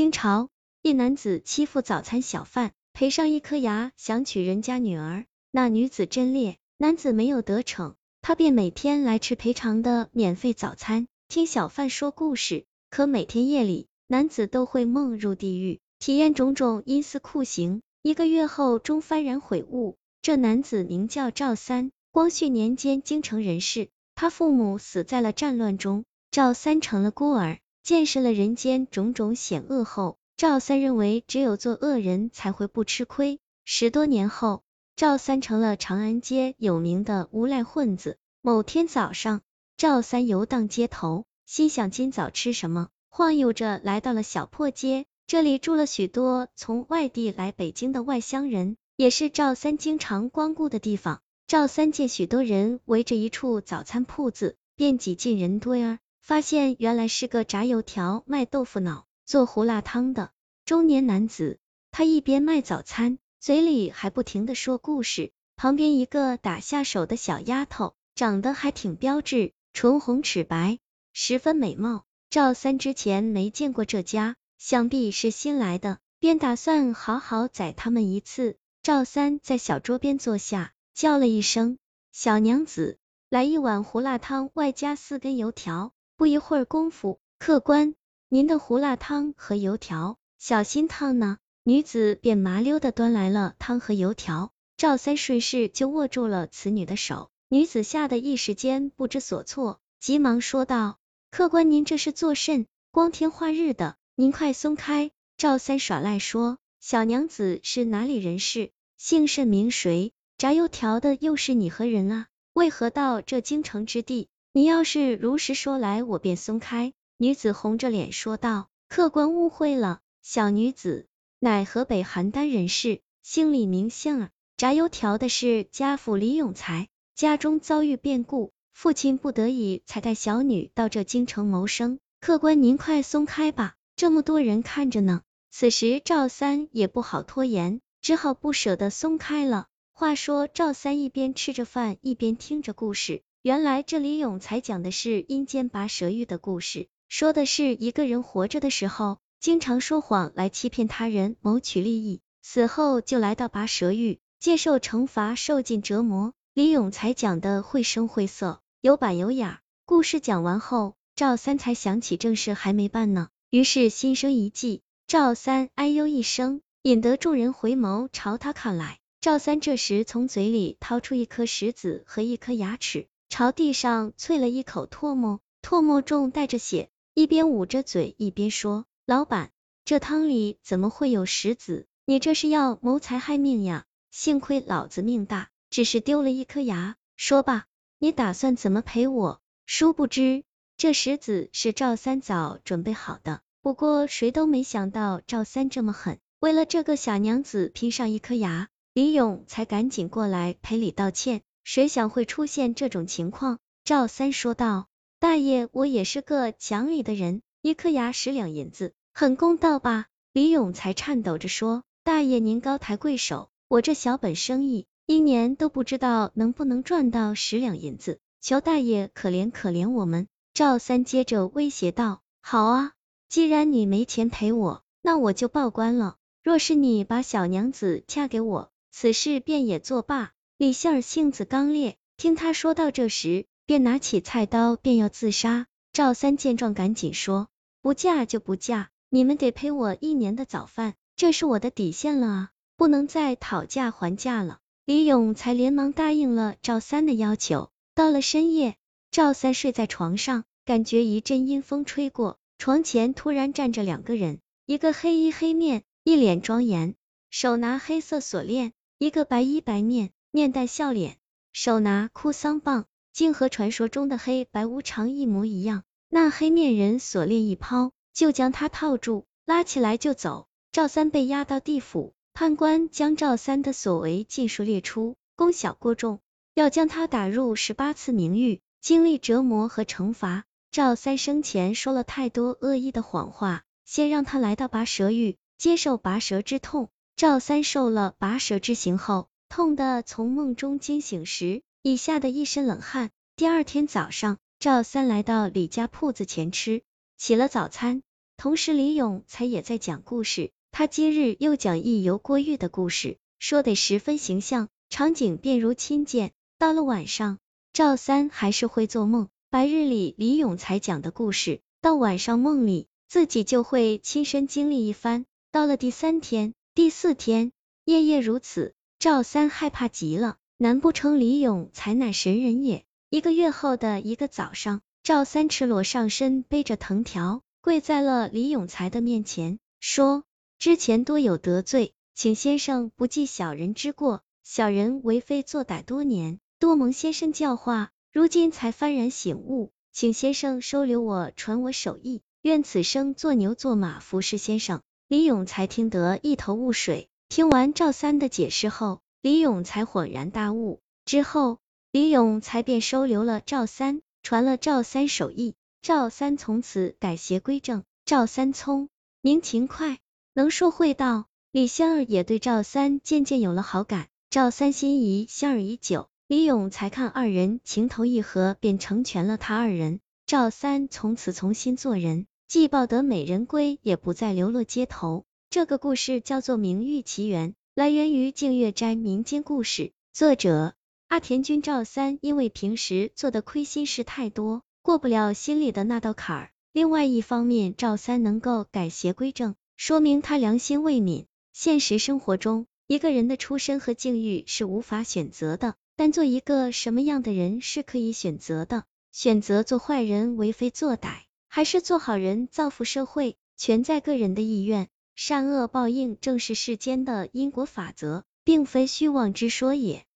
清朝，一男子欺负早餐小贩，赔上一颗牙，想娶人家女儿。那女子真烈，男子没有得逞，他便每天来吃赔偿的免费早餐，听小贩说故事。可每天夜里，男子都会梦入地狱，体验种种阴司酷刑。一个月后，终幡然悔悟。这男子名叫赵三，光绪年间京城人士，他父母死在了战乱中，赵三成了孤儿。见识了人间种种险恶后，赵三认为只有做恶人才会不吃亏。十多年后，赵三成了长安街有名的无赖混子。某天早上，赵三游荡街头，心想今早吃什么，晃悠着来到了小破街。这里住了许多从外地来北京的外乡人，也是赵三经常光顾的地方。赵三见许多人围着一处早餐铺子，便挤进人堆儿。发现原来是个炸油条、卖豆腐脑、做胡辣汤的中年男子。他一边卖早餐，嘴里还不停的说故事。旁边一个打下手的小丫头，长得还挺标致，唇红齿白，十分美貌。赵三之前没见过这家，想必是新来的，便打算好好宰他们一次。赵三在小桌边坐下，叫了一声：“小娘子，来一碗胡辣汤，外加四根油条。”不一会儿功夫，客官，您的胡辣汤和油条，小心烫呢。女子便麻溜的端来了汤和油条，赵三顺势就握住了此女的手，女子吓得一时间不知所措，急忙说道：“客官，您这是作甚？光天化日的，您快松开！”赵三耍赖说：“小娘子是哪里人士？姓甚名谁？炸油条的又是你何人啊？为何到这京城之地？”你要是如实说来，我便松开。女子红着脸说道：“客官误会了，小女子乃河北邯郸人士，姓李名杏儿。炸油条的是家父李永才，家中遭遇变故，父亲不得已才带小女到这京城谋生。客官您快松开吧，这么多人看着呢。”此时赵三也不好拖延，只好不舍得松开了。话说赵三一边吃着饭，一边听着故事。原来这李永才讲的是阴间拔舌狱的故事，说的是一个人活着的时候，经常说谎来欺骗他人，谋取利益，死后就来到拔舌狱，接受惩罚，受尽折磨。李永才讲的绘声绘色，有板有眼。故事讲完后，赵三才想起正事还没办呢，于是心生一计。赵三哎呦一声，引得众人回眸朝他看来。赵三这时从嘴里掏出一颗石子和一颗牙齿。朝地上啐了一口唾沫，唾沫中带着血，一边捂着嘴一边说：“老板，这汤里怎么会有石子？你这是要谋财害命呀！幸亏老子命大，只是丢了一颗牙。说吧，你打算怎么赔我？”殊不知，这石子是赵三早准备好的，不过谁都没想到赵三这么狠，为了这个小娘子拼上一颗牙，李勇才赶紧过来赔礼道歉。谁想会出现这种情况？赵三说道：“大爷，我也是个讲理的人，一颗牙十两银子，很公道吧？”李永才颤抖着说：“大爷您高抬贵手，我这小本生意，一年都不知道能不能赚到十两银子，求大爷可怜可怜我们。”赵三接着威胁道：“好啊，既然你没钱赔我，那我就报官了。若是你把小娘子嫁给我，此事便也作罢。”李杏儿性子刚烈，听他说到这时，便拿起菜刀便要自杀。赵三见状，赶紧说：“不嫁就不嫁，你们得赔我一年的早饭，这是我的底线了啊，不能再讨价还价了。”李勇才连忙答应了赵三的要求。到了深夜，赵三睡在床上，感觉一阵阴风吹过，床前突然站着两个人，一个黑衣黑面，一脸庄严，手拿黑色锁链；一个白衣白面。面带笑脸，手拿哭丧棒，竟和传说中的黑白无常一模一样。那黑面人锁链一抛，就将他套住，拉起来就走。赵三被押到地府，判官将赵三的所为尽数列出，功小过重，要将他打入十八次冥狱，经历折磨和惩罚。赵三生前说了太多恶意的谎话，先让他来到拔舌狱，接受拔舌之痛。赵三受了拔舌之刑后。痛的从梦中惊醒时，已吓得一身冷汗。第二天早上，赵三来到李家铺子前吃起了早餐。同时李永才也在讲故事。他今日又讲一游郭玉的故事，说得十分形象，场景便如亲见。到了晚上，赵三还是会做梦。白日里李永才讲的故事，到晚上梦里自己就会亲身经历一番。到了第三天、第四天，夜夜如此，赵三害怕极了。难不成李永才乃神人也？一个月后的一个早上，赵三赤裸上身，背着藤条，跪在了李永才的面前，说。之前多有得罪，请先生不计小人之过，小人为非作歹多年，多蒙先生教化，如今才幡然醒悟，请先生收留我，传我手艺，愿此生做牛做马服侍先生。李永才听得一头雾水，听完赵三的解释后，李勇才恍然大悟，之后李勇才便收留了赵三，传了赵三手艺，赵三从此改邪归正。赵三聪明勤快。能说会道，李香儿也对赵三渐渐有了好感。赵三心仪香儿已久，李勇才看二人情投意合，便成全了他二人。赵三从此重新做人，既抱得美人归，也不再流落街头。这个故事叫做《名誉奇缘》，来源于净月斋民间故事，作者阿田君。赵三因为平时做的亏心事太多，过不了心里的那道坎儿。另外一方面，赵三能够改邪归正。说明他良心未泯。现实生活中，一个人的出身和境遇是无法选择的，但做一个什么样的人是可以选择的。选择做坏人为非作歹，还是做好人造福社会，全在个人的意愿。善恶报应正是世间的因果法则，并非虚妄之说也。